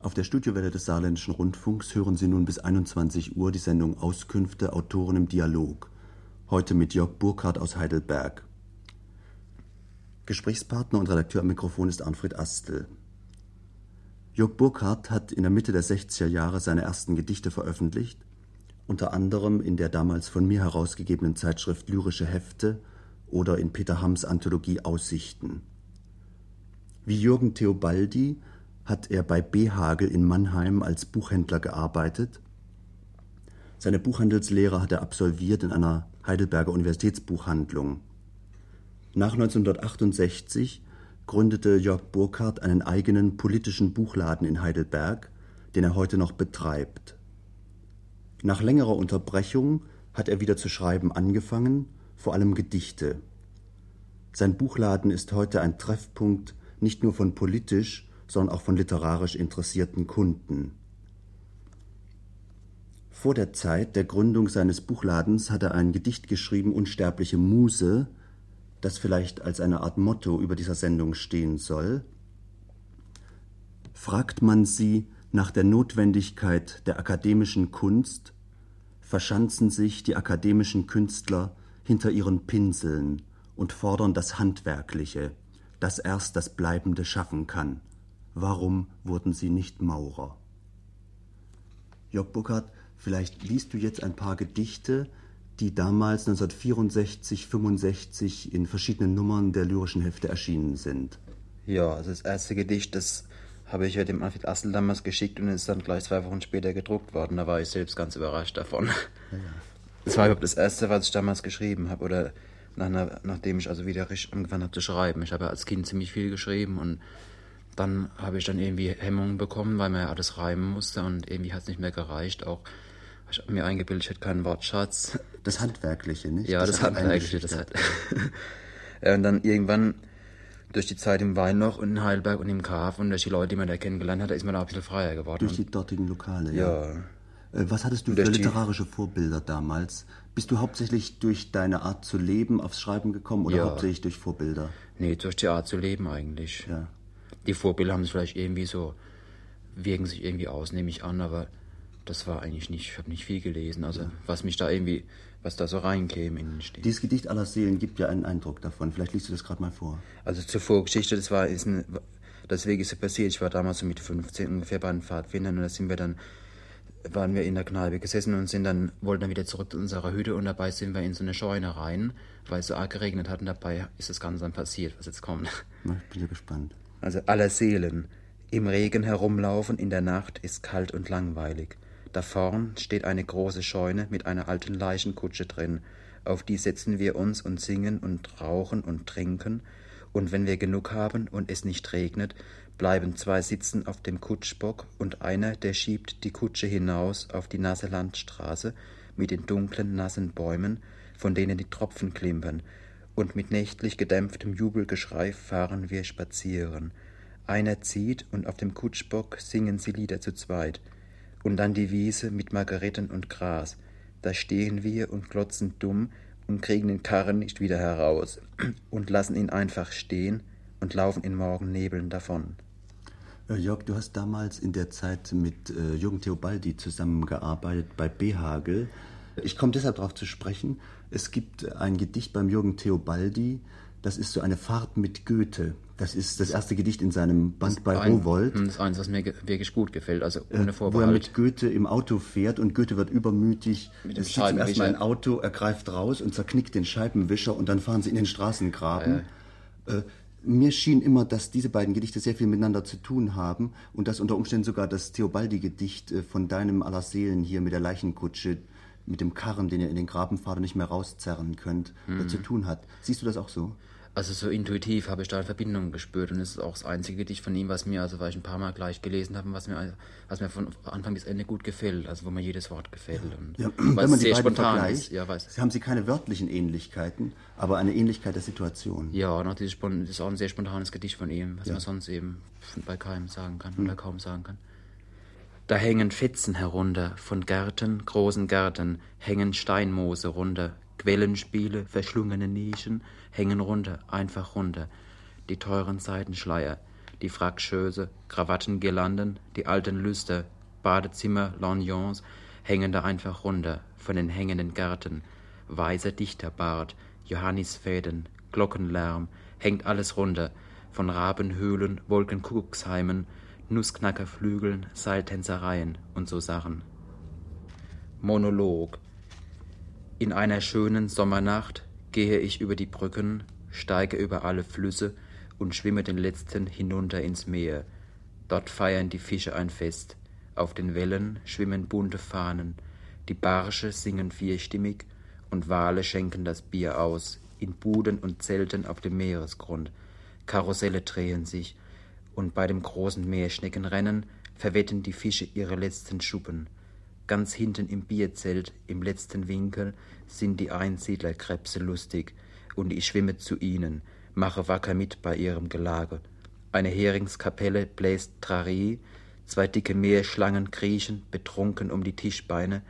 Auf der Studiowelle des Saarländischen Rundfunks hören Sie nun bis 21 Uhr die Sendung Auskünfte Autoren im Dialog. Heute mit Jörg Burkhardt aus Heidelberg. Gesprächspartner und Redakteur am Mikrofon ist Arnfred Astel. Jörg Burkhardt hat in der Mitte der 60er Jahre seine ersten Gedichte veröffentlicht, unter anderem in der damals von mir herausgegebenen Zeitschrift Lyrische Hefte oder in Peter Hams Anthologie Aussichten. Wie Jürgen Theobaldi hat er bei B. Hagel in Mannheim als Buchhändler gearbeitet. Seine Buchhandelslehre hat er absolviert in einer Heidelberger Universitätsbuchhandlung. Nach 1968 gründete Jörg Burkhardt einen eigenen politischen Buchladen in Heidelberg, den er heute noch betreibt. Nach längerer Unterbrechung hat er wieder zu schreiben angefangen, vor allem Gedichte. Sein Buchladen ist heute ein Treffpunkt nicht nur von politisch, sondern auch von literarisch interessierten Kunden. Vor der Zeit der Gründung seines Buchladens hat er ein Gedicht geschrieben, Unsterbliche Muse, das vielleicht als eine Art Motto über dieser Sendung stehen soll. Fragt man sie nach der Notwendigkeit der akademischen Kunst, verschanzen sich die akademischen Künstler hinter ihren Pinseln und fordern das Handwerkliche, das erst das Bleibende schaffen kann. Warum wurden Sie nicht Maurer? Jörg Burkhardt, vielleicht liest du jetzt ein paar Gedichte, die damals 1964, 65 in verschiedenen Nummern der lyrischen Hefte erschienen sind. Ja, also das erste Gedicht, das habe ich ja dem Alfred Assel damals geschickt und ist dann gleich zwei Wochen später gedruckt worden. Da war ich selbst ganz überrascht davon. Ja, ja. Das war überhaupt das erste, was ich damals geschrieben habe oder nach, nachdem ich also wieder richtig angefangen habe zu schreiben. Ich habe ja als Kind ziemlich viel geschrieben und dann habe ich dann irgendwie Hemmungen bekommen, weil man ja alles reimen musste und irgendwie hat es nicht mehr gereicht. Auch ich habe mir eingebildet, ich hätte keinen Wortschatz. Das Handwerkliche, nicht? Ja, das, das Handwerkliche, das hat. und dann irgendwann durch die Zeit im Weinloch und in Heidelberg und im Kaf und durch die Leute, die man da kennengelernt hat, ist man da ein bisschen freier geworden. Durch die dortigen Lokale, ja. ja. Äh, was hattest du für literarische Vorbilder damals? Bist du hauptsächlich durch deine Art zu leben aufs Schreiben gekommen oder ja. hauptsächlich durch Vorbilder? Nee, durch die Art zu leben eigentlich. Ja die Vorbilder haben es vielleicht irgendwie so, wirken sich irgendwie aus, nehme ich an, aber das war eigentlich nicht, ich habe nicht viel gelesen, also ja. was mich da irgendwie, was da so reinkäme in den Stil. Dieses Gedicht aller Seelen gibt ja einen Eindruck davon, vielleicht liest du das gerade mal vor. Also zur Vorgeschichte, das war, ist ein, deswegen ist es passiert, ich war damals so mit 15 ungefähr bei den Pfadfindern und da sind wir dann, waren wir in der Kneipe gesessen und sind dann, wollten dann wieder zurück zu unserer Hütte und dabei sind wir in so eine Scheune rein, weil es so arg geregnet hat und dabei ist das Ganze dann passiert, was jetzt kommt. Na, ich bin ja gespannt also aller Seelen, im Regen herumlaufen in der Nacht ist kalt und langweilig. Da vorn steht eine große Scheune mit einer alten Leichenkutsche drin. Auf die setzen wir uns und singen und rauchen und trinken. Und wenn wir genug haben und es nicht regnet, bleiben zwei sitzen auf dem Kutschbock und einer, der schiebt die Kutsche hinaus auf die nasse Landstraße mit den dunklen, nassen Bäumen, von denen die Tropfen klimpern, und mit nächtlich gedämpftem Jubelgeschrei fahren wir spazieren. Einer zieht und auf dem Kutschbock singen sie Lieder zu zweit. Und dann die Wiese mit Margaretten und Gras. Da stehen wir und glotzen dumm und kriegen den Karren nicht wieder heraus und lassen ihn einfach stehen und laufen in Morgennebeln davon. Äh, Jörg, du hast damals in der Zeit mit äh, Jürgen Theobaldi zusammengearbeitet bei Behagel. Ich komme deshalb darauf zu sprechen. Es gibt ein Gedicht beim Jürgen Theobaldi, das ist so eine Fahrt mit Goethe. Das ist das erste Gedicht in seinem Band bei ein, Rowold. Das ist eins, was mir wirklich gut gefällt, also äh, ohne Vorbehalt. Wo er mit Goethe im Auto fährt und Goethe wird übermütig. Mit dem es sieht zum ersten Mal ein Auto, er greift raus und zerknickt den Scheibenwischer und dann fahren sie in den Straßengraben. Ja. Äh, mir schien immer, dass diese beiden Gedichte sehr viel miteinander zu tun haben und dass unter Umständen sogar das Theobaldi-Gedicht äh, von deinem Aller Seelen hier mit der Leichenkutsche mit dem Karren, den ihr in den Graben fahrt und nicht mehr rauszerren könnt, mhm. zu tun hat. Siehst du das auch so? Also so intuitiv habe ich da eine Verbindung gespürt und es ist auch das einzige Gedicht von ihm, was mir, also weil ich ein paar Mal gleich gelesen habe, was mir, was mir von Anfang bis Ende gut gefällt, also wo mir jedes Wort gefällt. Und ja, wenn man beiden vergleicht, ist, ja, weiß. haben sie keine wörtlichen Ähnlichkeiten, aber eine Ähnlichkeit der Situation. Ja, noch dieses, das ist auch ein sehr spontanes Gedicht von ihm, was ja. man sonst eben bei keinem sagen kann hm. oder kaum sagen kann. Da hängen Fetzen herunter, von Gärten, großen Gärten, hängen Steinmoose runter, Quellenspiele, verschlungene Nischen, hängen runter, einfach runter, die teuren Seidenschleier, die Frackschöße, Krawattengirlanden, die alten Lüster, Badezimmer, Lorgnons hängen da einfach runter von den hängenden Gärten, weißer Dichterbart, Johannisfäden, Glockenlärm, hängt alles runter, von Rabenhöhlen, Wolkenkuckucksheimen, Nussknackerflügeln, Seiltänzereien und so Sachen. Monolog. In einer schönen Sommernacht gehe ich über die Brücken, steige über alle Flüsse und schwimme den letzten hinunter ins Meer. Dort feiern die Fische ein Fest. Auf den Wellen schwimmen bunte Fahnen. Die Barsche singen vierstimmig und Wale schenken das Bier aus, in Buden und Zelten auf dem Meeresgrund. Karusselle drehen sich, und bei dem großen Meerschneckenrennen verwetten die Fische ihre letzten Schuppen. Ganz hinten im Bierzelt, im letzten Winkel, sind die Einsiedlerkrebse lustig, und ich schwimme zu ihnen, mache wacker mit bei ihrem Gelage. Eine Heringskapelle bläst Trarie, zwei dicke Meerschlangen kriechen betrunken um die Tischbeine,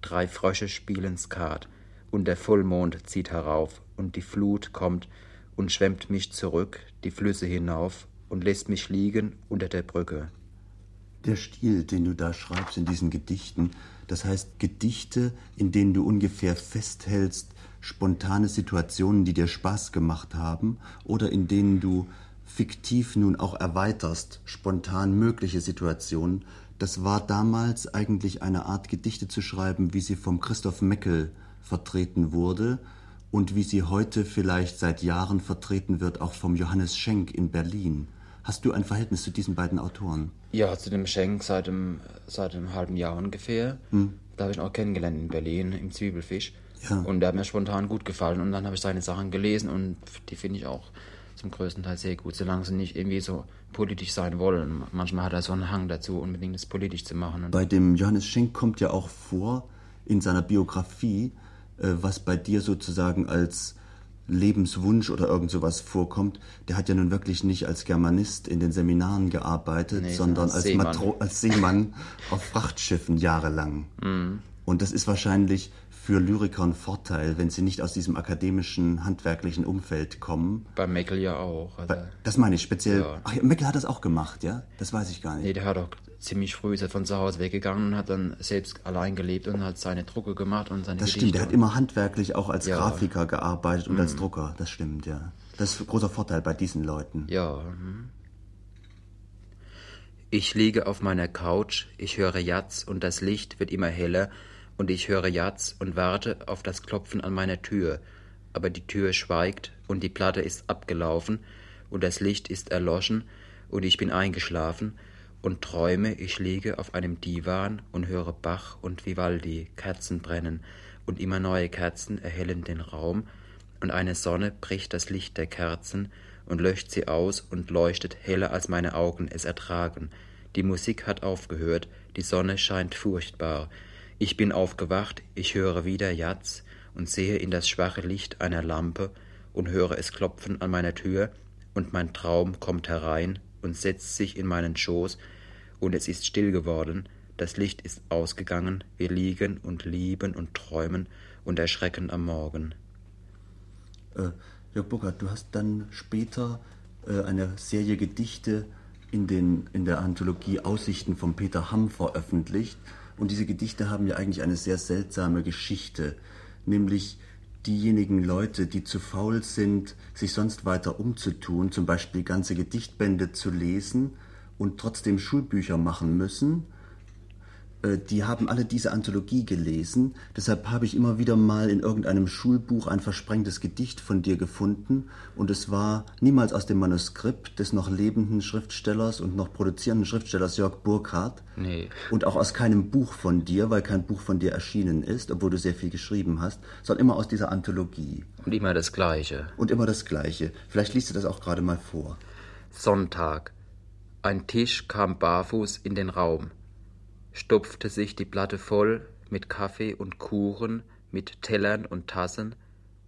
drei Frösche spielen Skat, und der Vollmond zieht herauf, und die Flut kommt und schwemmt mich zurück die Flüsse hinauf und lässt mich liegen unter der Brücke. Der Stil, den du da schreibst in diesen Gedichten, das heißt Gedichte, in denen du ungefähr festhältst, spontane Situationen, die dir Spaß gemacht haben, oder in denen du fiktiv nun auch erweiterst, spontan mögliche Situationen, das war damals eigentlich eine Art Gedichte zu schreiben, wie sie vom Christoph Meckel vertreten wurde und wie sie heute vielleicht seit Jahren vertreten wird, auch vom Johannes Schenk in Berlin. Hast du ein Verhältnis zu diesen beiden Autoren? Ja, zu dem Schenk seit einem, seit einem halben Jahr ungefähr. Hm. Da habe ich ihn auch kennengelernt in Berlin im Zwiebelfisch. Ja. Und der hat mir spontan gut gefallen. Und dann habe ich seine Sachen gelesen und die finde ich auch zum größten Teil sehr gut, solange sie nicht irgendwie so politisch sein wollen. Manchmal hat er so einen Hang dazu, unbedingt das politisch zu machen. Und Bei dem Johannes Schenk kommt ja auch vor in seiner Biografie, äh, was bei dir sozusagen als Lebenswunsch oder irgend sowas vorkommt, der hat ja nun wirklich nicht als Germanist in den Seminaren gearbeitet, nee, sondern als, Seemann. Matro als Seemann auf Frachtschiffen jahrelang. Mm. Und das ist wahrscheinlich für Lyriker ein Vorteil, wenn sie nicht aus diesem akademischen, handwerklichen Umfeld kommen. Bei Meckel ja auch. Also das meine ich speziell. Ja. Ach, Meckel hat das auch gemacht, ja? Das weiß ich gar nicht. Nee, der hat auch ziemlich früh ist er von zu Hause weggegangen und hat dann selbst allein gelebt und hat seine Drucke gemacht und seine Das Gedichte stimmt, der hat immer handwerklich auch als ja. Grafiker gearbeitet und mhm. als Drucker. Das stimmt, ja. Das ist ein großer Vorteil bei diesen Leuten. Ja. Mhm. Ich liege auf meiner Couch, ich höre Jatz und das Licht wird immer heller und ich höre Jatz und warte auf das Klopfen an meiner Tür, aber die Tür schweigt und die Platte ist abgelaufen und das Licht ist erloschen und ich bin eingeschlafen und träume, ich liege auf einem Divan und höre Bach und Vivaldi, Kerzen brennen und immer neue Kerzen erhellen den Raum und eine Sonne bricht das Licht der Kerzen und löscht sie aus und leuchtet heller als meine Augen es ertragen. Die Musik hat aufgehört, die Sonne scheint furchtbar, ich bin aufgewacht, ich höre wieder Jatz und sehe in das schwache Licht einer Lampe und höre es klopfen an meiner Tür, und mein Traum kommt herein und setzt sich in meinen Schoß, und es ist still geworden, das Licht ist ausgegangen, wir liegen und lieben und träumen und erschrecken am Morgen. Äh, Jörg Burkhardt, du hast dann später äh, eine Serie Gedichte in, den, in der Anthologie Aussichten von Peter Hamm veröffentlicht. Und diese Gedichte haben ja eigentlich eine sehr seltsame Geschichte, nämlich diejenigen Leute, die zu faul sind, sich sonst weiter umzutun, zum Beispiel ganze Gedichtbände zu lesen und trotzdem Schulbücher machen müssen, die haben alle diese Anthologie gelesen. Deshalb habe ich immer wieder mal in irgendeinem Schulbuch ein versprengtes Gedicht von dir gefunden. Und es war niemals aus dem Manuskript des noch lebenden Schriftstellers und noch produzierenden Schriftstellers Jörg Burkhardt. Nee. Und auch aus keinem Buch von dir, weil kein Buch von dir erschienen ist, obwohl du sehr viel geschrieben hast, sondern immer aus dieser Anthologie. Und immer das Gleiche. Und immer das Gleiche. Vielleicht liest du das auch gerade mal vor. Sonntag. Ein Tisch kam barfuß in den Raum stopfte sich die Platte voll mit Kaffee und Kuchen, mit Tellern und Tassen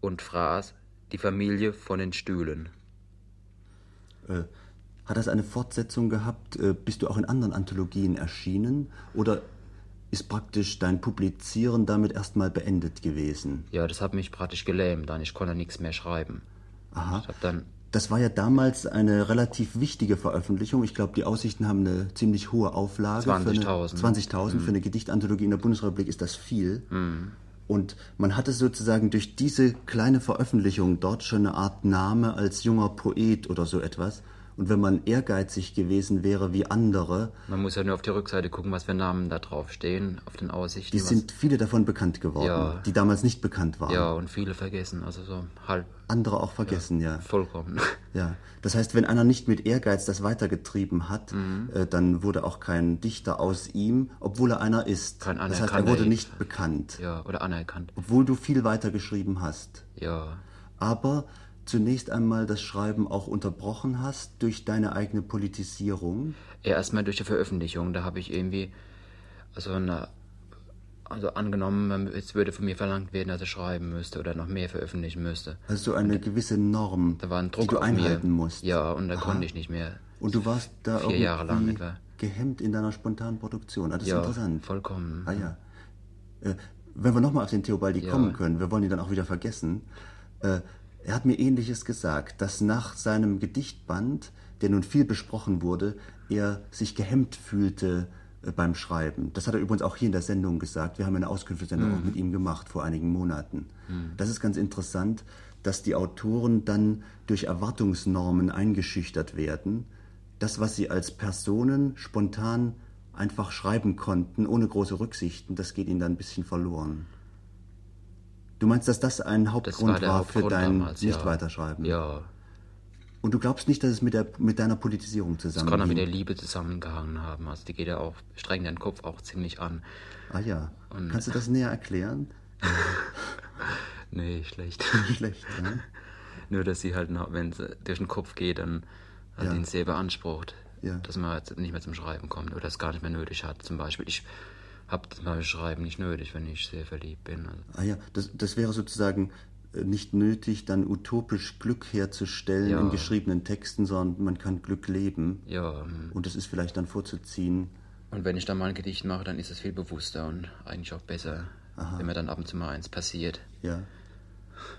und fraß die Familie von den Stühlen. Äh, hat das eine Fortsetzung gehabt? Äh, bist du auch in anderen Anthologien erschienen? Oder ist praktisch dein Publizieren damit erstmal beendet gewesen? Ja, das hat mich praktisch gelähmt, dann ich konnte nichts mehr schreiben. Aha. Ich habe dann Das war ja damals eine relativ wichtige Veröffentlichung. Ich glaube, die Aussichten haben eine ziemlich hohe Auflage. 20.000. 20.000 mhm. für eine Gedichtanthologie in der Bundesrepublik ist das viel. Mhm. Und man hatte sozusagen durch diese kleine Veröffentlichung dort schon eine Art Name als junger Poet oder so etwas. Und wenn man ehrgeizig gewesen wäre wie andere. Man muss ja nur auf die Rückseite gucken, was für Namen da drauf stehen, auf den Aussichten. Die sind viele davon bekannt geworden, ja. die damals nicht bekannt waren. Ja, und viele vergessen, also so halb. Andere auch vergessen, ja. ja. Vollkommen. Ja. Das heißt, wenn einer nicht mit Ehrgeiz das weitergetrieben hat, mhm. äh, dann wurde auch kein Dichter aus ihm, obwohl er einer ist. Kein das heißt, er wurde nicht bekannt. Ja, oder anerkannt. Obwohl du viel weiter geschrieben hast. Ja. Aber zunächst einmal das Schreiben auch unterbrochen hast durch deine eigene Politisierung? Ja, erstmal durch die Veröffentlichung. Da habe ich irgendwie, also, eine, also angenommen, es würde von mir verlangt werden, dass ich schreiben müsste oder noch mehr veröffentlichen müsste. Also eine und gewisse Norm, da war ein Druck die du einhalten mir. musst. Ja, und da konnte ich nicht mehr. Und du warst da vier Jahre lang etwa. gehemmt in deiner spontanen Produktion. Ah, das ist ja, interessant. vollkommen. Ah ja. Äh, wenn wir nochmal auf den Theobaldi ja. kommen können, wir wollen ihn dann auch wieder vergessen. Äh, er hat mir ähnliches gesagt, dass nach seinem Gedichtband, der nun viel besprochen wurde, er sich gehemmt fühlte äh, beim Schreiben. Das hat er übrigens auch hier in der Sendung gesagt. Wir haben eine Auskünftesendung mhm. auch mit ihm gemacht vor einigen Monaten. Mhm. Das ist ganz interessant, dass die Autoren dann durch Erwartungsnormen eingeschüchtert werden. Das, was sie als Personen spontan einfach schreiben konnten, ohne große Rücksichten, das geht ihnen dann ein bisschen verloren. Du meinst, dass das ein Hauptgrund das war, war Hauptgrund für dein Nicht-Weiterschreiben? Ja. Und du glaubst nicht, dass es mit, der, mit deiner Politisierung zusammenhängt? Das kann auch mit der Liebe zusammengehangen haben. Also die geht ja auch, strengt deinen Kopf auch ziemlich an. Ah ja. Und Kannst du das näher erklären? nee, schlecht. schlecht, ne? Nur, dass sie halt, wenn sie durch den Kopf geht, dann hat ja. ihn sehr beansprucht. Ja. Dass man nicht mehr zum Schreiben kommt oder es gar nicht mehr nötig hat. Zum Beispiel, ich habe das neue Schreiben nicht nötig, wenn ich sehr verliebt bin. Also. Ah ja, das, das wäre sozusagen äh, nicht nötig, dann utopisch Glück herzustellen ja. in geschriebenen Texten, sondern man kann Glück leben. Ja. Hm. Und das ist vielleicht dann vorzuziehen. Und wenn ich dann mal ein Gedicht mache, dann ist es viel bewusster und eigentlich auch besser, Aha. wenn mir dann ab und zu mal eins passiert. Ja.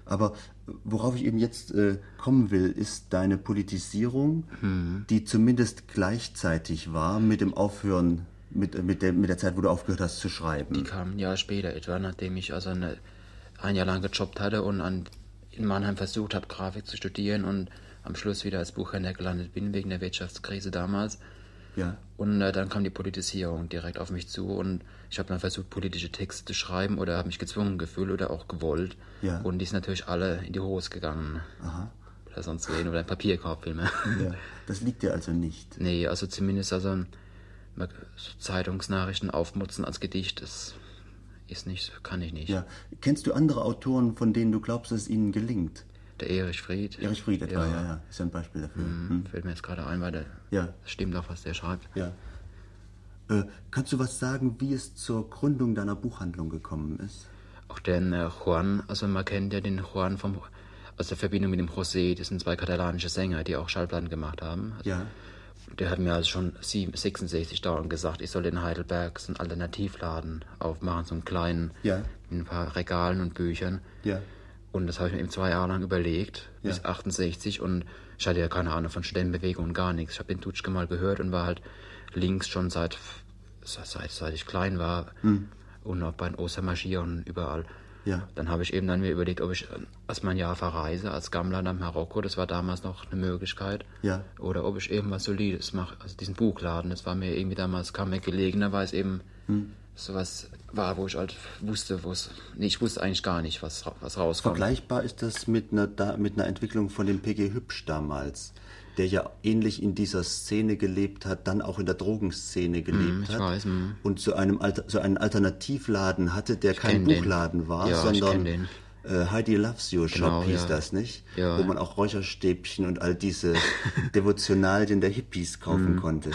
Aber worauf ich eben jetzt äh, kommen will, ist deine Politisierung, hm. die zumindest gleichzeitig war mit dem Aufhören mit, mit, der, mit der Zeit, wo du aufgehört hast zu schreiben? Die kam ein Jahr später etwa, nachdem ich also eine, ein Jahr lang gejobbt hatte und an, in Mannheim versucht habe, Grafik zu studieren und am Schluss wieder als Buchhändler gelandet bin, wegen der Wirtschaftskrise damals. Ja. Und äh, dann kam die Politisierung direkt auf mich zu und ich habe dann versucht, politische Texte zu schreiben oder habe mich gezwungen gefühlt oder auch gewollt. Ja. Und die sind natürlich alle in die Hose gegangen. Aha. Oder sonst wen oder ein Papierkorb vielmehr. Ja. Das liegt dir also nicht. Nee, also zumindest also so Zeitungsnachrichten aufmutzen als Gedicht, das ist nicht, kann ich nicht. Ja. Kennst du andere Autoren, von denen du glaubst, dass es ihnen gelingt? Der Erich Fried. Erich Fried etwa, ja, ja, ja. ist ja ein Beispiel dafür. Mhm, hm. Fällt mir jetzt gerade ein, weil der, ja. das stimmt auch, was der schreibt. Ja. Äh, kannst du was sagen, wie es zur Gründung deiner Buchhandlung gekommen ist? Auch den äh, Juan, also man kennt ja den Juan vom, aus der Verbindung mit dem José, das sind zwei katalanische Sänger, die auch Schallplatten gemacht haben. Also, ja der hat mir also schon 66 Dauern gesagt, ich soll in Heidelberg so einen Alternativladen aufmachen, so einen kleinen, ja. mit ein paar Regalen und Büchern. Ja. Und das habe ich mir eben zwei Jahre lang überlegt, ja. bis 68. Und ich hatte ja keine Ahnung von Studentenbewegung und gar nichts. Ich habe den Tutschke mal gehört und war halt links schon seit, seit, seit ich klein war. Hm. Und auch bei den Ostermarschieren überall. Ja. Dann habe ich eben dann mir überlegt, ob ich als mein Jahr verreise, als Gammler nach Marokko, das war damals noch eine Möglichkeit. Ja. Oder ob ich irgendwas Solides mache, also diesen Buchladen, das war mir irgendwie damals, kam mir gelegener, weil es eben hm. sowas war, wo ich halt wusste, wo es, nee, ich wusste eigentlich gar nicht, was, was rauskommt. Vergleichbar ist das mit einer, mit einer Entwicklung von dem PG Hübsch damals der ja ähnlich in dieser Szene gelebt hat, dann auch in der Drogenszene gelebt mm, hat weiß, mm. und so, einem Alter, so einen Alternativladen hatte, der ich kein Buchladen den. war, ja, sondern äh, Heidi Loves You Shop genau, hieß ja. das, nicht? Ja. Wo man auch Räucherstäbchen und all diese Devotionalien der Hippies kaufen mm. konnte.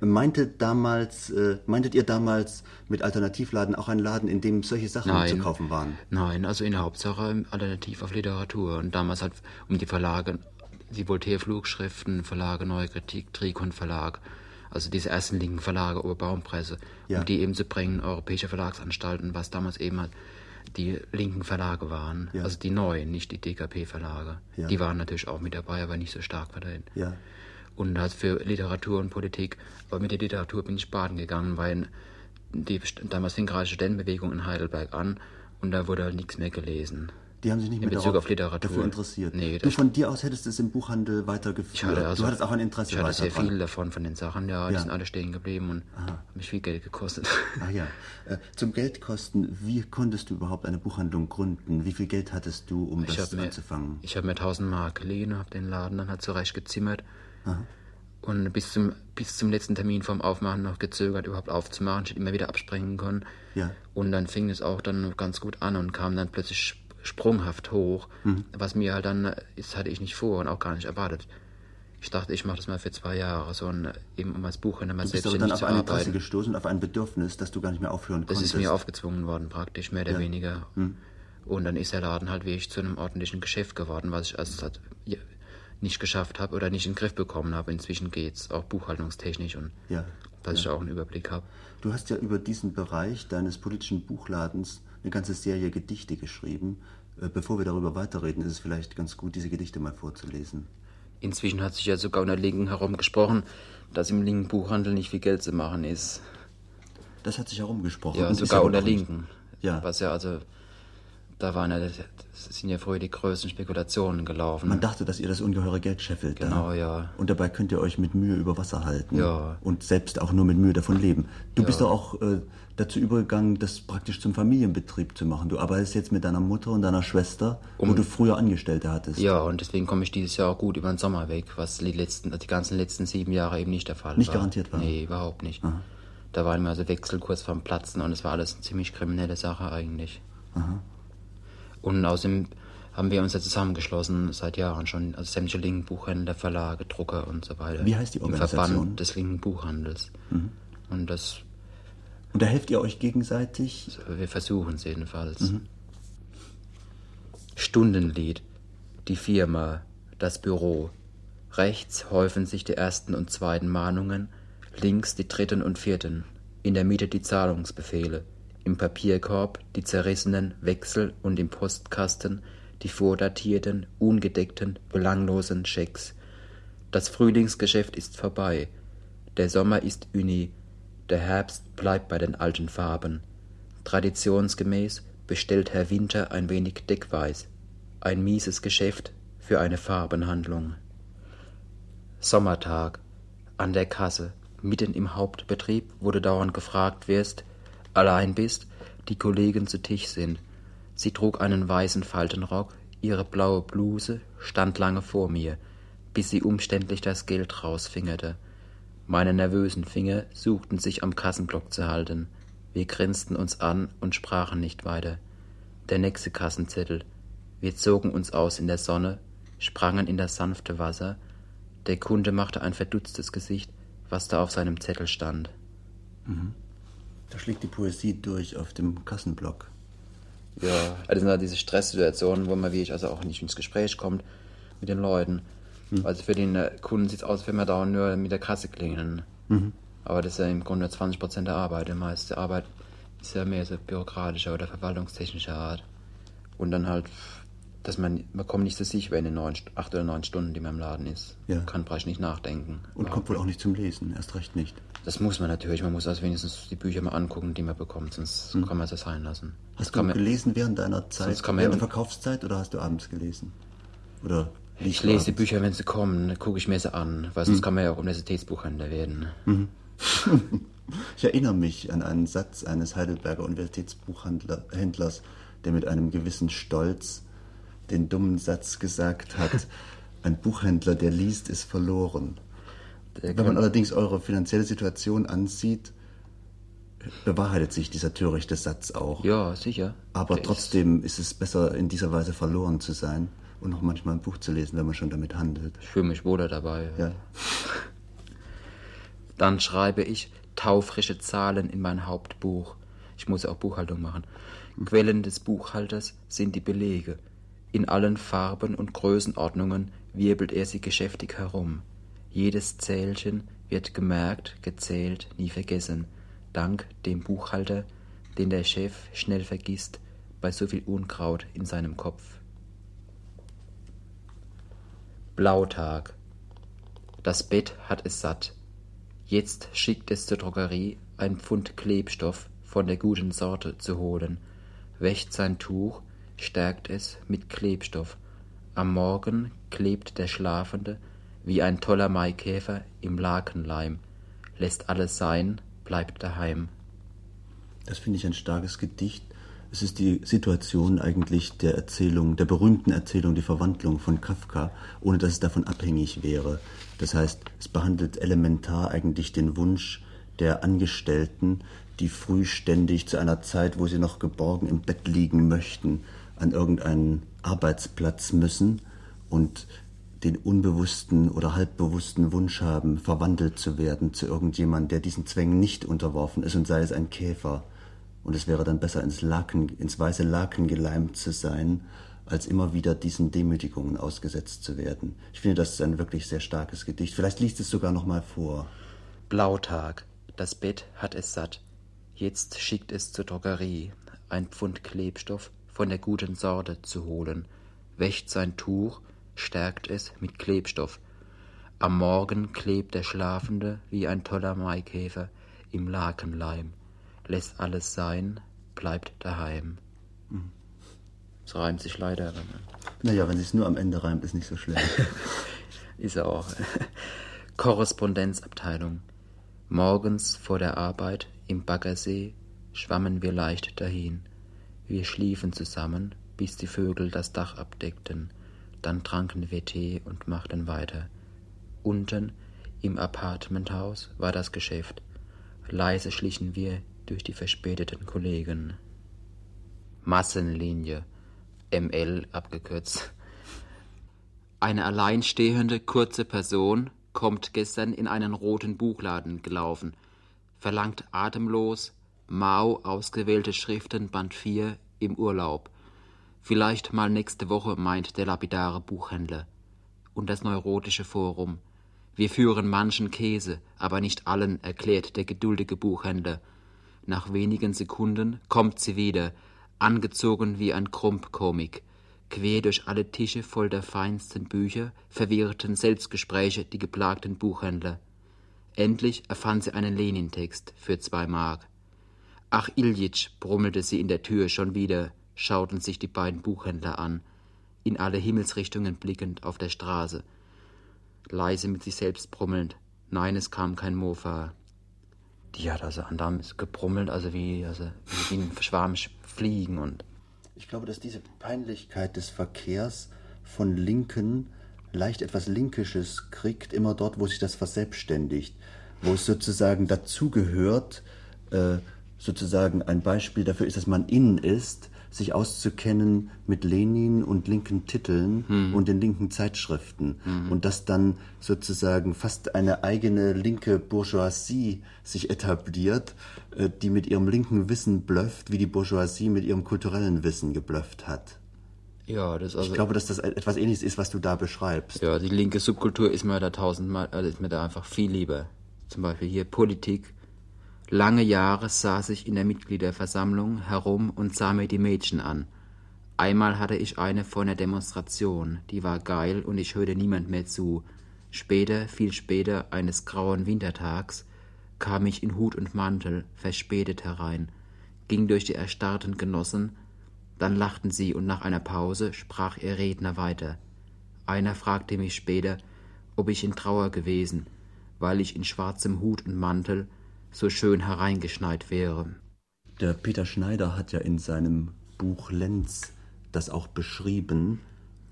Meinte damals, äh, meintet ihr damals mit Alternativladen auch einen Laden, in dem solche Sachen Nein. zu kaufen waren? Nein, also in der Hauptsache alternativ auf Literatur. Und damals hat um die Verlage die Voltaire-Flugschriften, Verlage Neue Kritik, Trikon Verlag, also diese ersten linken Verlage, Oberbaumpresse, Ja. um die eben zu bringen, europäische Verlagsanstalten, was damals eben halt die linken Verlage waren. Ja. Also die neuen, nicht die DKP-Verlage. Ja. Die waren natürlich auch mit dabei, aber nicht so stark vertreten. Ja. Und halt für Literatur und Politik. Aber mit der Literatur bin ich baden gegangen, weil die, damals fing gerade Studentenbewegung in Heidelberg an und da wurde halt nichts mehr gelesen. Die haben sich nicht In mehr Bezug darauf, auf Literatur. dafür interessiert. Nee, du von dir aus hättest es im Buchhandel weitergeführt. Ich hatte also, du hattest auch ein Interesse Ich hatte sehr dran. viel davon, von den Sachen, ja, die Ja. sind alle stehen geblieben und haben mich viel Geld gekostet. Ah ja. Äh, zum Geldkosten, wie konntest du überhaupt eine Buchhandlung gründen? Wie viel Geld hattest du, um Ich das habe mir, anzufangen? ich hab mir 1000 Mark geliehen, habe den Laden dann halt zurecht gezimmert und bis zum, bis zum letzten Termin vom Aufmachen noch gezögert, überhaupt aufzumachen. Ich hätte immer wieder abspringen können. Ja. Und dann fing es auch dann ganz gut an und kam dann plötzlich sprunghaft hoch, Mhm. was mir halt dann, das hatte ich nicht vor und auch gar nicht erwartet. Ich dachte, ich mache das mal für zwei Jahre, so ein, eben um als Buchhändler mal Du bist aber selbstständig dann auf zu ein Interesse arbeiten. gestoßen, auf ein Bedürfnis, dass du gar nicht mehr aufhören Das konntest. ist mir aufgezwungen worden, praktisch, mehr oder Ja. Weniger. Und dann ist der Laden halt wirklich zu einem ordentlichen Geschäft geworden, was ich also ja, nicht geschafft habe oder nicht in den Griff bekommen habe. Inzwischen geht's auch buchhaltungstechnisch und Ja. dass ich auch einen Überblick habe. Du hast ja über diesen Bereich deines politischen Buchladens eine ganze Serie Gedichte geschrieben. Äh, Bevor wir darüber weiterreden, ist es vielleicht ganz gut, diese Gedichte mal vorzulesen. Inzwischen hat sich ja sogar unter Linken herumgesprochen, dass im linken Buchhandel nicht viel Geld zu machen ist. Das hat sich herumgesprochen. Ja, und sogar unter. Linken. Ja. Was ja also, da waren ja, das sind ja früher die größten Spekulationen gelaufen. Man dachte, dass ihr das ungeheure Geld scheffelt. Genau, da. ja. Und dabei könnt ihr euch mit Mühe über Wasser halten. Ja. Und selbst auch nur mit Mühe davon leben. Du Ja. bist doch auch äh, dazu übergegangen, das praktisch zum Familienbetrieb zu machen. Du arbeitest jetzt mit deiner Mutter und deiner Schwester, wo du früher Angestellte hattest. Ja, und deswegen komme ich dieses Jahr auch gut über den Sommer weg, was die letzten, die ganzen letzten sieben Jahre eben nicht der Fall Nicht war. garantiert war. Nee, überhaupt nicht. Da waren wir also Wechsel kurz vorm Platzen und es war alles eine ziemlich kriminelle Sache eigentlich. Und außerdem haben wir uns ja zusammengeschlossen seit Jahren schon, also sämtliche linken Buchhändler, Verlage, Drucker und so weiter. Wie heißt die Im Organisation? Mhm. Verband des linken Buchhandels. Und das, Und da helft ihr euch gegenseitig? wir versuchen es jedenfalls. Mhm. Stundenlied, die Firma, das Büro. Rechts häufen sich die ersten und zweiten Mahnungen, links die dritten und vierten, in der Mitte die Zahlungsbefehle, im Papierkorb die zerrissenen Wechsel und im Postkasten die vordatierten, ungedeckten, belanglosen Schecks. Das Frühlingsgeschäft ist vorbei, der Sommer ist uni, der Herbst bleibt bei den alten Farben. Traditionsgemäß bestellt Herr Winter ein wenig Deckweiß, ein mieses Geschäft für eine Farbenhandlung. Sommertag, an der Kasse, mitten im Hauptbetrieb, du dauernd gefragt wirst, allein bist, die Kollegen zu Tisch sind. Sie trug einen weißen Faltenrock, ihre blaue Bluse stand lange vor mir, bis sie umständlich das Geld rausfingerte. Meine nervösen Finger suchten sich am Kassenblock zu halten. Wir grinsten uns an und sprachen nicht weiter. Der nächste Kassenzettel. Wir zogen uns aus in der Sonne, sprangen in das sanfte Wasser. Der Kunde machte ein verdutztes Gesicht, was da auf seinem Zettel stand. Da schlägt die Poesie durch auf dem Kassenblock. Ja, das sind halt diese Stresssituationen, wo man wirklich also auch nicht ins Gespräch kommt mit den Leuten. Also für den äh, Kunden sieht es aus, wenn wir dauernd nur mit der Kasse klingeln. Aber das ist ja im Grunde 20% der Arbeit. Die meiste Arbeit ist ja mehr so bürokratischer oder verwaltungstechnischer Art. Und dann halt, dass man, man kommt nicht zu sich, wenn in neun, acht oder neun Stunden, die man im Laden ist. Ja. Man kann praktisch nicht nachdenken. Und kommt wohl auch nicht zum Lesen, erst recht nicht. Das muss man natürlich. Man muss also wenigstens die Bücher mal angucken, die man bekommt, sonst kann man es ja sein lassen. Das Hast kann du man, gelesen während deiner Zeit, während der Verkaufszeit oder hast du abends gelesen? Oder Ich lese die Bücher, wenn sie kommen, gucke ich mir sie an, weil sonst kann man ja auch Universitätsbuchhändler werden. Ich erinnere mich an einen Satz eines Heidelberger Universitätsbuchhändlers, der mit einem gewissen Stolz den dummen Satz gesagt hat, ein Buchhändler, der liest, ist verloren. Der Wenn man allerdings eure finanzielle Situation ansieht, bewahrheitet sich dieser törichte Satz auch. Ja, sicher. Aber Der trotzdem ist es besser, in dieser Weise verloren zu sein und noch manchmal ein Buch zu lesen, wenn man schon damit handelt. Ist, ich fühle mich wohler dabei. Ja. Dann schreibe ich taufrische Zahlen in mein Hauptbuch. Ich muss auch Buchhaltung machen. Quellen des Buchhalters sind die Belege. In allen Farben und Größenordnungen wirbelt er sie geschäftig herum. Jedes Zählchen wird gemerkt, gezählt, nie vergessen. Dank dem Buchhalter, den der Chef schnell vergisst, bei so viel Unkraut in seinem Kopf. Blautag. Das Bett hat es satt. Jetzt schickt es zur Drogerie ein Pfund Klebstoff von der guten Sorte zu holen, wäscht sein Tuch, stärkt es mit Klebstoff. Am Morgen klebt der Schlafende wie ein toller Maikäfer im Lakenleim, lässt alles sein, bleibt daheim. Das finde ich ein starkes Gedicht. Es ist die Situation eigentlich der Erzählung, der berühmten Erzählung, die Verwandlung von Kafka, ohne dass es davon abhängig wäre. Das heißt, es behandelt elementar eigentlich den Wunsch der Angestellten, die frühständig zu einer Zeit, wo sie noch geborgen im Bett liegen möchten, an irgendeinen Arbeitsplatz müssen und den unbewussten oder halbbewussten Wunsch haben, verwandelt zu werden zu irgendjemand, der diesen Zwängen nicht unterworfen ist und sei es ein Käfer. Und es wäre dann besser, ins Laken, ins weiße Laken geleimt zu sein, als immer wieder diesen Demütigungen ausgesetzt zu werden. Ich finde, das ist ein wirklich sehr starkes Gedicht. Vielleicht liest es sogar noch mal vor. Blautag. Das Bett hat es satt. Jetzt schickt es zur Drogerie, ein Pfund Klebstoff von der guten Sorte zu holen, wäscht sein Tuch, stärkt es mit Klebstoff. Am Morgen klebt der Schlafende wie ein toller Maikäfer im Lakenleim, lässt alles sein, bleibt daheim. Es reimt sich leider. Wenn man Naja, wenn es nur am Ende reimt, ist nicht so schlimm. ist auch. Korrespondenzabteilung. Morgens vor der Arbeit im Baggersee schwammen wir leicht dahin. Wir schliefen zusammen, bis die Vögel das Dach abdeckten. Dann tranken wir Tee und machten weiter. Unten im Apartmenthaus war das Geschäft. Leise schlichen wir durch die verspäteten Kollegen. Massenlinie, ML abgekürzt. Eine alleinstehende, kurze Person kommt gestern in einen roten Buchladen gelaufen, verlangt atemlos Mao ausgewählte Schriften Band 4 im Urlaub. Vielleicht mal nächste Woche, meint der lapidare Buchhändler. Und das neurotische Forum. Wir führen manchen Käse, aber nicht allen, erklärt der geduldige Buchhändler. Nach wenigen Sekunden kommt sie wieder, angezogen wie ein Krump-Komik. Quer durch alle Tische voll der feinsten Bücher verwirrten Selbstgespräche die geplagten Buchhändler. Endlich erfand sie einen Lenin-Text für zwei Mark. Ach, Iljitsch, brummelte sie in der Tür schon wieder, schauten sich die beiden Buchhändler an, in alle Himmelsrichtungen blickend auf der Straße. Leise mit sich selbst brummelnd. Nein, es kam kein Mofa. Die hat also andauernd gebrummelt, also wie, also wie ein Schwarm Fliegen und Ich glaube, dass diese Peinlichkeit des Verkehrs von Linken leicht etwas Linkisches kriegt, immer dort, wo sich das verselbstständigt, wo es sozusagen dazugehört, äh, sozusagen ein Beispiel dafür ist, dass man innen ist, sich auszukennen mit Lenin und linken Titeln und den linken Zeitschriften und dass dann sozusagen fast eine eigene linke Bourgeoisie sich etabliert, äh, die mit ihrem linken Wissen blöfft, wie die Bourgeoisie mit ihrem kulturellen Wissen geblöfft hat. ja, das also Ich glaube, dass das etwas Ähnliches ist, was du da beschreibst. Ja, die linke Subkultur ist mir da tausendmal, also ist mir da einfach viel lieber. Zum Beispiel hier Politik. Lange Jahre saß ich in der Mitgliederversammlung herum und sah mir die Mädchen an. Einmal hatte ich eine vor einer Demonstration, die war geil und ich hörte niemand mehr zu. Später, viel später, eines grauen Wintertags, kam ich in Hut und Mantel, verspätet herein, ging durch die erstarrten Genossen, dann lachten sie und nach einer Pause sprach ihr Redner weiter. Einer fragte mich später, ob ich in Trauer gewesen, weil ich in schwarzem Hut und Mantel so schön hereingeschneit wäre. Der Peter Schneider hat ja in seinem Buch Lenz das auch beschrieben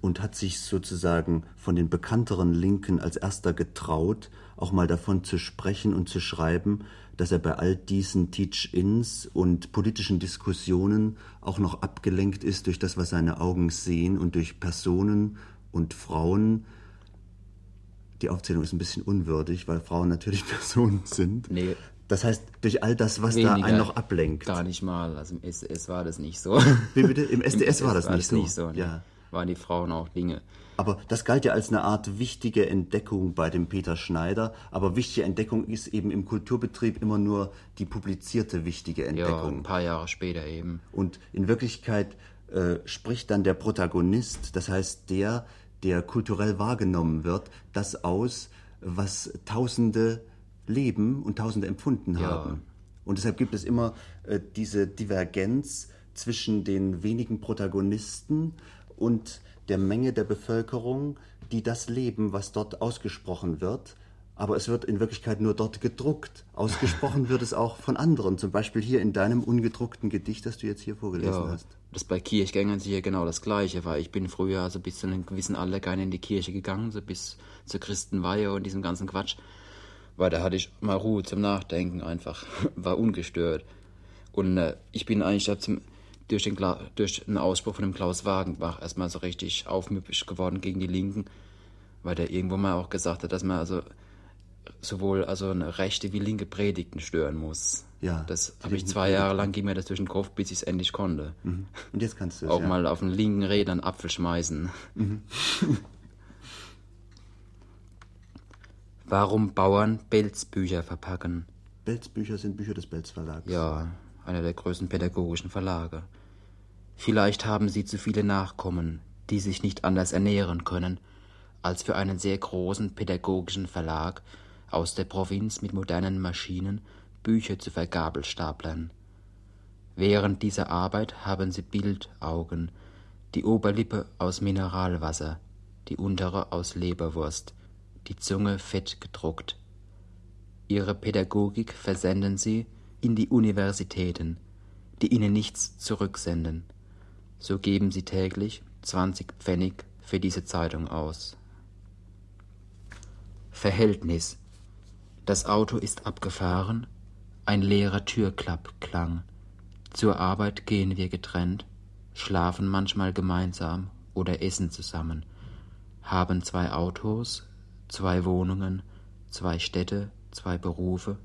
und hat sich sozusagen von den bekannteren Linken als erster getraut, auch mal davon zu sprechen und zu schreiben, dass er bei all diesen Teach-ins und politischen Diskussionen auch noch abgelenkt ist durch das, was seine Augen sehen und durch Personen und Frauen. Die Aufzählung ist ein bisschen unwürdig, weil Frauen natürlich Personen sind. Nee. Das heißt, durch all das, was da Weniger. einen noch ablenkt. Gar nicht mal. Also im SDS war das nicht so. Wie bitte? Im SDS war das war nicht das so. nicht so. ne? Ja. waren die Frauen auch Dinge. Aber das galt ja als eine Art wichtige Entdeckung bei dem Peter Schneider. Aber wichtige Entdeckung ist eben im Kulturbetrieb immer nur die publizierte wichtige Entdeckung. Ja, ein paar Jahre später eben. Und in Wirklichkeit äh, spricht dann der Protagonist, das heißt der, der kulturell wahrgenommen wird, das aus, was Tausende leben und Tausende empfunden ja. haben. Und deshalb gibt es immer äh, diese Divergenz zwischen den wenigen Protagonisten und der Menge der Bevölkerung, die das leben, was dort ausgesprochen wird. Aber es wird in Wirklichkeit nur dort gedruckt. Ausgesprochen wird es auch von anderen. Zum Beispiel hier in deinem ungedruckten Gedicht, das du jetzt hier vorgelesen ja, hast. Das bei Kirchgängern sicher genau das Gleiche, weil ich bin früher also bis zu einem gewissen Alter gerne in die Kirche gegangen, so bis zur Christenweihe und diesem ganzen Quatsch. Weil da hatte ich mal Ruhe zum Nachdenken einfach, war ungestört. Und äh, ich bin eigentlich zum, durch den, durch den Ausspruch von dem Klaus Wagenbach erstmal so richtig aufmüpfig geworden gegen die Linken, weil der irgendwo mal auch gesagt hat, dass man also sowohl also eine rechte wie linke Predigten stören muss. Ja. Das habe ich zwei Jahre lang ging mir das durch den Kopf, bis ich es endlich konnte. Mhm. Und jetzt kannst du es. Auch ja. mal auf den linken Rädern Apfel schmeißen. Mhm. Warum Bauern Belzbücher verpacken? Belzbücher sind Bücher des Belz Verlags. Ja, einer der größten pädagogischen Verlage. Vielleicht haben sie zu viele Nachkommen, die sich nicht anders ernähren können, als für einen sehr großen pädagogischen Verlag aus der Provinz mit modernen Maschinen Bücher zu vergabelstaplern. Während dieser Arbeit haben sie Bildaugen, die Oberlippe aus Mineralwasser, die untere aus Leberwurst, die Zunge fett gedruckt. Ihre Pädagogik versenden sie in die Universitäten, die ihnen nichts zurücksenden so geben sie täglich 20 Pfennig für diese Zeitung aus. Verhältnis. Das Auto ist abgefahren, ein leerer Türklapp klang. Zur Arbeit gehen wir getrennt, schlafen manchmal gemeinsam oder essen zusammen, haben zwei Autos, zwei Wohnungen, zwei Städte, zwei Berufe,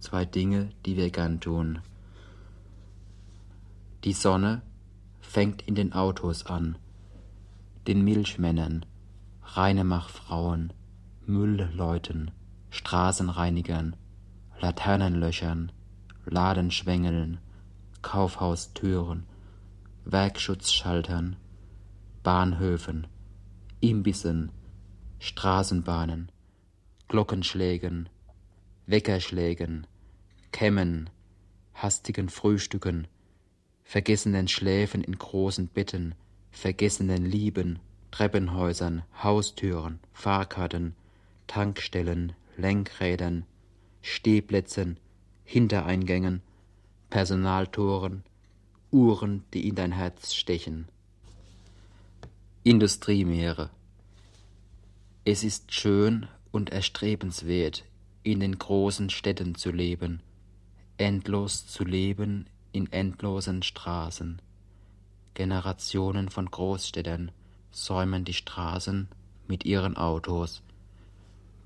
zwei Dinge, die wir gern tun. Die Sonne fängt in den Autos an, den Milchmännern, Reinemachfrauen, Müllleuten, Straßenreinigern, Laternenlöchern, Ladenschwängeln, Kaufhaustüren, Werkschutzschaltern, Bahnhöfen, Imbissen, Straßenbahnen, Glockenschlägen, Weckerschlägen, Kämmen, hastigen Frühstücken, vergessenen Schläfen in großen Betten, vergessenen Lieben, Treppenhäusern, Haustüren, Fahrkarten, Tankstellen, Lenkrädern, Stehplätzen, Hintereingängen, Personaltoren, Uhren, die in dein Herz stechen. Industriemeere. Es ist schön und erstrebenswert, in den großen Städten zu leben, endlos zu leben in endlosen Straßen. Generationen von Großstädtern säumen die Straßen mit ihren Autos,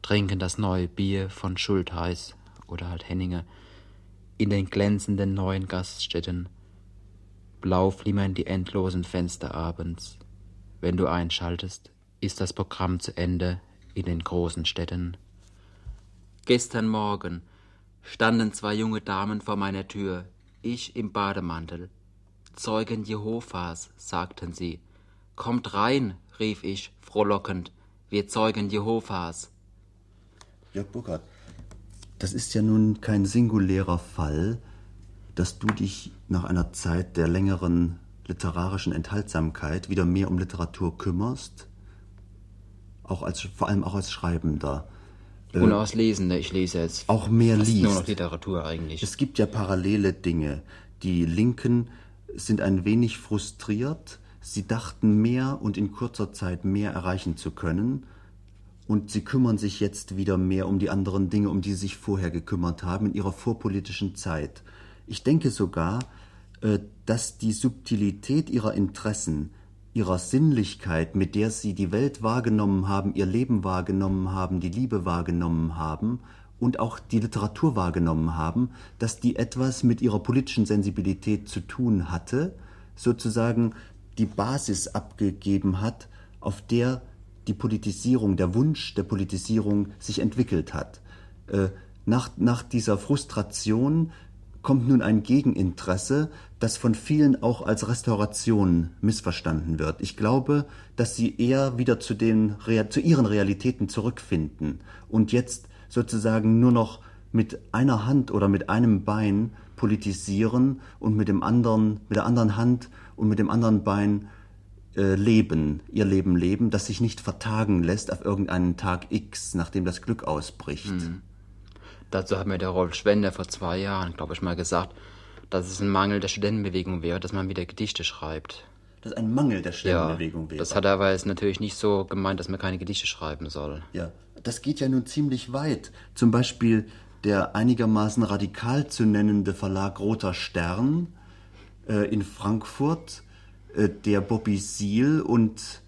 trinken das neue Bier von Schultheiß oder halt Henninger in den glänzenden neuen Gaststätten. Blau flimmern die endlosen Fenster abends. Wenn du einschaltest, ist das Programm zu Ende in den großen Städten. Gestern Morgen standen zwei junge Damen vor meiner Tür, ich im Bademantel. Zeugen Jehovas, sagten sie. Kommt rein, rief ich frohlockend, wir Zeugen Jehovas. Jörg Burkhardt, das ist ja nun kein singulärer Fall, dass du dich nach einer Zeit der längeren literarischen Enthaltsamkeit wieder mehr um Literatur kümmerst, auch als, vor allem auch als Schreibender. Äh, Und aus Lesende, ich lese jetzt. Auch mehr liest. nur noch Literatur eigentlich. Es gibt ja parallele Dinge. Die Linken sind ein wenig frustriert. Sie dachten mehr und in kurzer Zeit mehr erreichen zu können. Und sie kümmern sich jetzt wieder mehr um die anderen Dinge, um die sie sich vorher gekümmert haben in ihrer vorpolitischen Zeit. Ich denke sogar, äh, dass die Subtilität ihrer Interessen ihrer Sinnlichkeit, mit der sie die Welt wahrgenommen haben, ihr Leben wahrgenommen haben, die Liebe wahrgenommen haben und auch die Literatur wahrgenommen haben, dass die etwas mit ihrer politischen Sensibilität zu tun hatte, sozusagen die Basis abgegeben hat, auf der die Politisierung, der Wunsch der Politisierung sich entwickelt hat. Äh, nach, nach dieser Frustration kommt nun ein Gegeninteresse, das von vielen auch als Restauration missverstanden wird. Ich glaube, dass sie eher wieder zu, den, zu ihren Realitäten zurückfinden und jetzt sozusagen nur noch mit einer Hand oder mit einem Bein politisieren und mit dem anderen, mit der anderen Hand und mit dem anderen Bein äh, leben, ihr Leben leben, das sich nicht vertagen lässt auf irgendeinen Tag X, nachdem das Glück ausbricht. Mhm. Dazu hat mir der Rolf Schwender vor zwei Jahren, glaube ich, mal gesagt, dass es ein Mangel der Studentenbewegung wäre, dass man wieder Gedichte schreibt. Das ist ein Mangel der Studentenbewegung ja, wäre. Das hat er aber jetzt natürlich nicht so gemeint, dass man keine Gedichte schreiben soll. Ja, das geht ja nun ziemlich weit. Zum Beispiel der einigermaßen radikal zu nennende Verlag Roter Stern äh, in Frankfurt, äh, der Bobby Seal und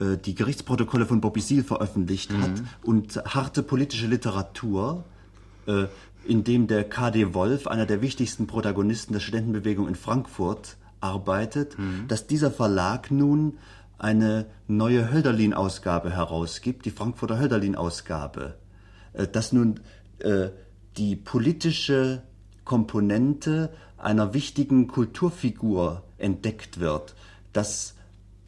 äh, die Gerichtsprotokolle von Bobby Seal veröffentlicht mhm. hat und harte politische Literatur, äh, in dem der KD Wolf, einer der wichtigsten Protagonisten der Studentenbewegung in Frankfurt, arbeitet, mhm. dass dieser Verlag nun eine neue Hölderlin-Ausgabe herausgibt, die Frankfurter Hölderlin-Ausgabe, äh, dass nun äh, die politische Komponente einer wichtigen Kulturfigur entdeckt wird, dass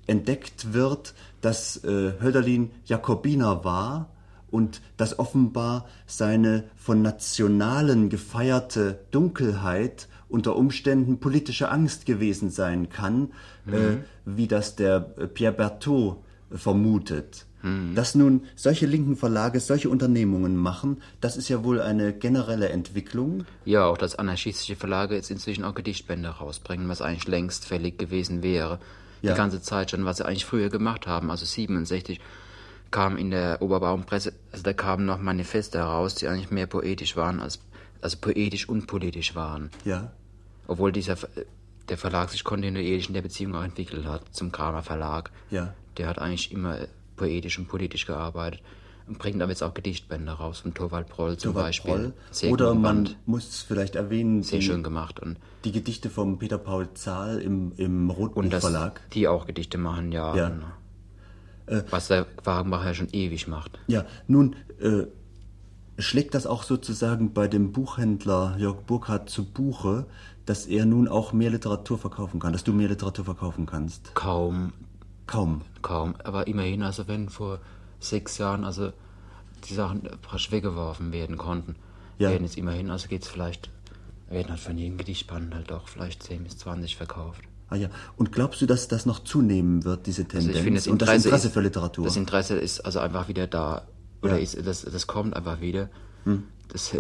entdeckt wird, dass äh, Hölderlin Jakobiner war und dass offenbar seine von Nationalen gefeierte Dunkelheit unter Umständen politische Angst gewesen sein kann, mhm. äh, wie das der äh, Pierre Berthaud vermutet. Mhm. Dass nun solche linken Verlage solche Unternehmungen machen, das ist ja wohl eine generelle Entwicklung. Ja, auch dass anarchistische Verlage jetzt inzwischen auch Gedichtbände rausbringen, was eigentlich längst fällig gewesen wäre. Ja. Die ganze Zeit schon, was sie eigentlich früher gemacht haben. Also 67 kam in der Oberbaumpresse, also da kamen noch Manifeste heraus, die eigentlich mehr poetisch waren als also poetisch und politisch waren. Ja. Obwohl dieser der Verlag sich kontinuierlich in der Beziehung auch entwickelt hat zum Kramer Verlag. Ja. Der hat eigentlich immer poetisch und politisch gearbeitet und bringt aber jetzt auch Gedichtbände raus von Torvald Proll zum Torvald Beispiel. Proll. Sehr Oder man muss vielleicht erwähnen, sehr die, schön gemacht und die Gedichte von Peter Paul Zahl im, im Rotbuch Verlag. Die auch Gedichte machen, ja. ja. Äh, was der Wagenbacher schon ewig macht. Ja, nun äh, schlägt das auch sozusagen bei dem Buchhändler Jörg Burkhardt zu Buche, dass er nun auch mehr Literatur verkaufen kann, dass du mehr Literatur verkaufen kannst? Kaum. Kaum. Kaum. Aber immerhin, also wenn vor sechs Jahren also die Sachen praktisch weggeworfen werden konnten, ja. werden jetzt immerhin, also geht es vielleicht, werden halt von jedem Gedichtband halt auch vielleicht 10 bis 20 verkauft. Ah ja. Und glaubst du, dass das noch zunehmen wird, diese Tendenz? Also ich finde, das und das Interesse ist, für Literatur? Das Interesse ist also einfach wieder da. Oder ja. ist, das, das kommt einfach wieder. Hm. Das,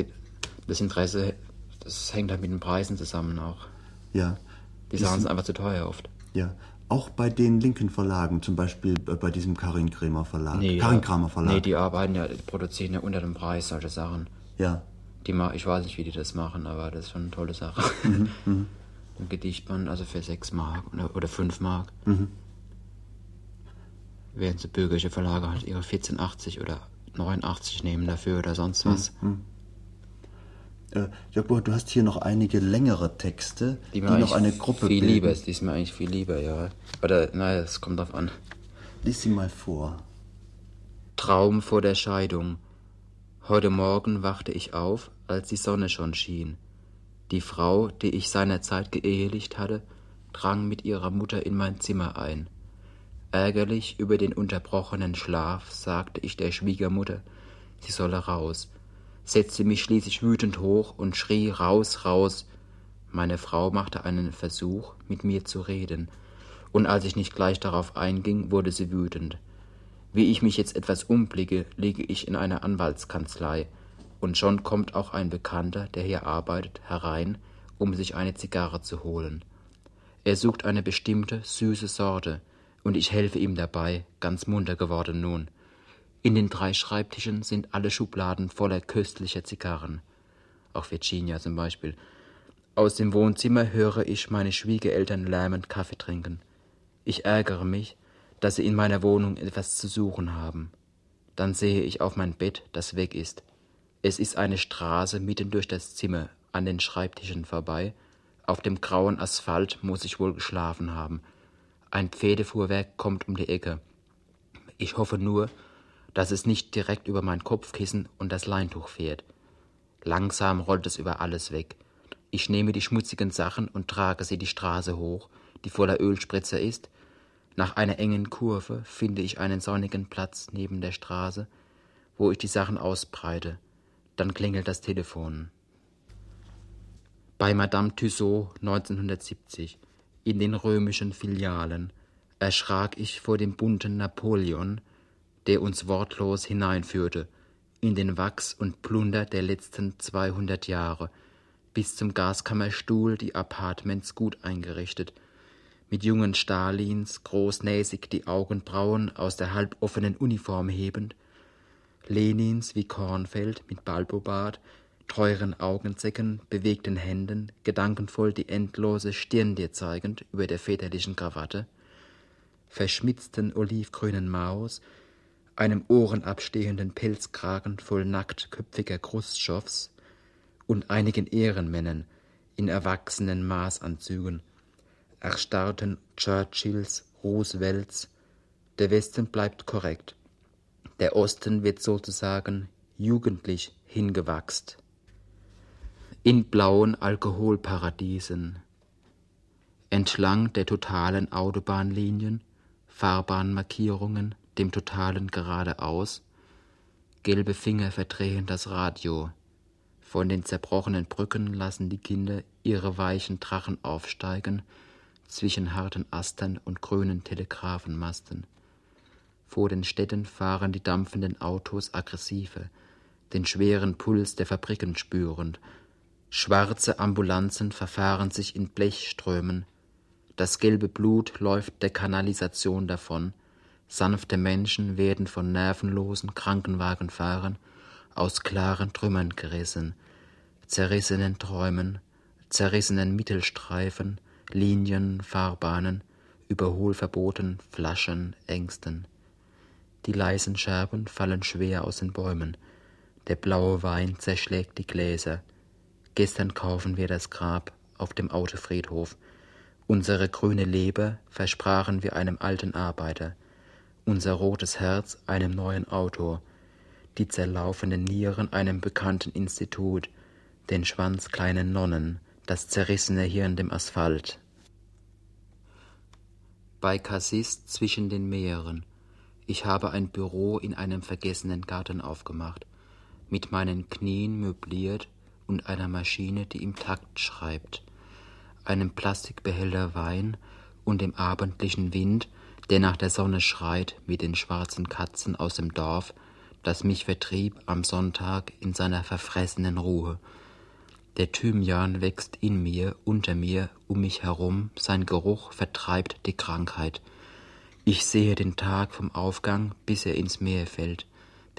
das Interesse, das hängt halt mit den Preisen zusammen auch. Ja. Die Sachen sind einfach zu teuer oft. Ja. Auch bei den linken Verlagen, zum Beispiel bei diesem Karin Kramer Verlag. Nee, Karin Kramer Verlag. Nee, die arbeiten ja, die produzieren ja unter dem Preis solche Sachen. Ja. Die ich weiß nicht, wie die das machen, aber das ist schon eine tolle Sache. Mhm, mhm. Ein Gedichtband, also für 6 Mark oder, oder 5 Mark. Mhm. Während so bürgerliche Verlage halt ihre 14,80 oder 89 nehmen dafür oder sonst was. Mhm. Äh, Jörg du hast hier noch einige längere Texte, die, die noch eine Gruppe viel bilden. lieber ist. Die ist mir eigentlich viel lieber, ja. Oder, naja, es kommt drauf an. Lies sie mal vor. Traum vor der Scheidung. Heute Morgen wachte ich auf, als die Sonne schon schien. Die Frau, die ich seinerzeit geehelicht hatte, drang mit ihrer Mutter in mein Zimmer ein. Ärgerlich über den unterbrochenen Schlaf sagte ich der Schwiegermutter, sie solle raus setzte mich schließlich wütend hoch und schrie raus, raus. Meine Frau machte einen Versuch, mit mir zu reden, und als ich nicht gleich darauf einging, wurde sie wütend. Wie ich mich jetzt etwas umblicke, liege ich in einer Anwaltskanzlei, und schon kommt auch ein Bekannter, der hier arbeitet, herein, um sich eine Zigarre zu holen. Er sucht eine bestimmte, süße Sorte, und ich helfe ihm dabei, ganz munter geworden nun. In den drei Schreibtischen sind alle Schubladen voller köstlicher Zigarren. Auch Virginia zum Beispiel. Aus dem Wohnzimmer höre ich meine Schwiegereltern lärmend Kaffee trinken. Ich ärgere mich, dass sie in meiner Wohnung etwas zu suchen haben. Dann sehe ich auf mein Bett, das weg ist. Es ist eine Straße mitten durch das Zimmer, an den Schreibtischen vorbei. Auf dem grauen Asphalt muss ich wohl geschlafen haben. Ein Pferdefuhrwerk kommt um die Ecke. Ich hoffe nur, dass es nicht direkt über mein Kopfkissen und das Leintuch fährt. Langsam rollt es über alles weg. Ich nehme die schmutzigen Sachen und trage sie die Straße hoch, die voller Ölspritzer ist. Nach einer engen Kurve finde ich einen sonnigen Platz neben der Straße, wo ich die Sachen ausbreite. Dann klingelt das Telefon. Bei Madame Tussaud 1970 in den römischen Filialen erschrak ich vor dem bunten Napoleon, der uns wortlos hineinführte in den Wachs und Plunder der letzten zweihundert Jahre, bis zum Gaskammerstuhl die Apartments gut eingerichtet, mit jungen Stalins großnäsig die Augenbrauen aus der halboffenen Uniform hebend, Lenins wie Kornfeld mit Balbobart, teuren Augenzecken, bewegten Händen, gedankenvoll die endlose Stirn dir zeigend über der väterlichen Krawatte, verschmitzten olivgrünen Maus, einem ohrenabstehenden Pelzkragen voll nacktköpfiger Chrustschows und einigen Ehrenmännern in erwachsenen Maßanzügen, erstarrten Churchills, Roosevelts, der Westen bleibt korrekt, der Osten wird sozusagen jugendlich hingewachst. In blauen Alkoholparadiesen, entlang der totalen Autobahnlinien, Fahrbahnmarkierungen, dem totalen geradeaus, gelbe Finger verdrehen das Radio, von den zerbrochenen Brücken lassen die Kinder ihre weichen Drachen aufsteigen, zwischen harten Astern und grünen Telegraphenmasten. Vor den Städten fahren die dampfenden Autos aggressiver, den schweren Puls der Fabriken spürend. Schwarze Ambulanzen verfahren sich in Blechströmen. Das gelbe Blut läuft der Kanalisation davon. Sanfte Menschen werden von nervenlosen Krankenwagenfahrern aus klaren Trümmern gerissen, zerrissenen Träumen, zerrissenen Mittelstreifen, Linien, Fahrbahnen, Überholverboten, Flaschen, Ängsten. Die leisen Scherben fallen schwer aus den Bäumen. Der blaue Wein zerschlägt die Gläser. Gestern kaufen wir das Grab auf dem Autofriedhof. Unsere grüne Leber versprachen wir einem alten Arbeiter. Unser rotes Herz einem neuen Autor. Die zerlaufenden Nieren einem bekannten Institut. Den Schwanz kleinen Nonnen. Das zerrissene Hirn dem Asphalt. Bei Cassis zwischen den Meeren ich habe ein Büro in einem vergessenen Garten aufgemacht, mit meinen Knien möbliert und einer Maschine, die im Takt schreibt, einem Plastikbehälter Wein und dem abendlichen Wind, der nach der Sonne schreit mit den schwarzen Katzen aus dem Dorf, das mich vertrieb am Sonntag in seiner verfressenen Ruhe. Der Thymian wächst in mir, unter mir, um mich herum, sein Geruch vertreibt die Krankheit. Ich sehe den Tag vom Aufgang, bis er ins Meer fällt,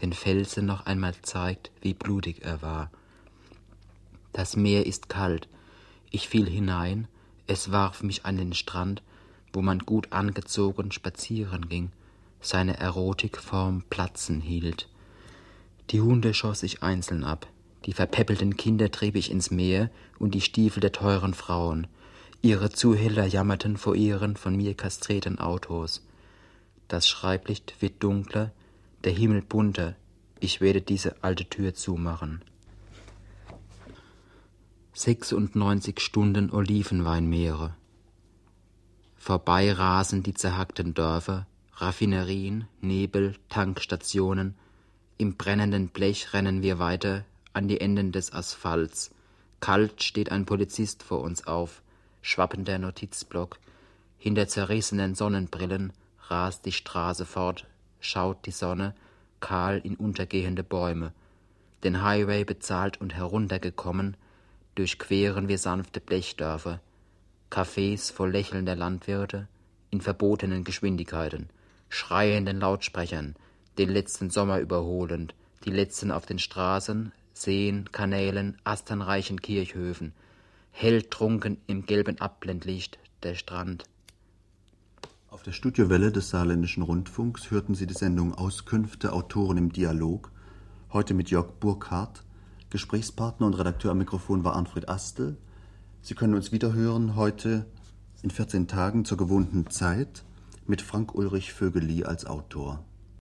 den Felsen noch einmal zeigt, wie blutig er war. Das Meer ist kalt. Ich fiel hinein, es warf mich an den Strand, wo man gut angezogen spazieren ging, seine Erotikform platzen hielt. Die Hunde schoss ich einzeln ab, die verpäppelten Kinder trieb ich ins Meer und die Stiefel der teuren Frauen. Ihre Zuhälter jammerten vor ihren von mir kastrierten Autos. Das Schreiblicht wird dunkler, der Himmel bunter. Ich werde diese alte Tür zumachen. 96 Stunden Olivenweinmeere. Vorbei rasen die zerhackten Dörfer, Raffinerien, Nebel, Tankstationen. Im brennenden Blech rennen wir weiter an die Enden des Asphalts. Kalt steht ein Polizist vor uns auf, schwappender Notizblock. Hinter zerrissenen Sonnenbrillen rast die Straße fort, schaut die Sonne, kahl in untergehende Bäume. Den Highway bezahlt und heruntergekommen, durchqueren wir sanfte Blechdörfer, Cafés voll lächelnder Landwirte, in verbotenen Geschwindigkeiten, schreienden Lautsprechern, den letzten Sommer überholend, die letzten auf den Straßen, Seen, Kanälen, asternreichen Kirchhöfen, hell trunken im gelben Abblendlicht der Strand, auf der Studiowelle des Saarländischen Rundfunks hörten Sie die Sendung Auskünfte Autoren im Dialog, heute mit Jörg Burkhardt. Gesprächspartner und Redakteur am Mikrofon war Arnfred Astel. Sie können uns wiederhören heute in 14 Tagen zur gewohnten Zeit mit Frank Ulrich Vögeli als Autor.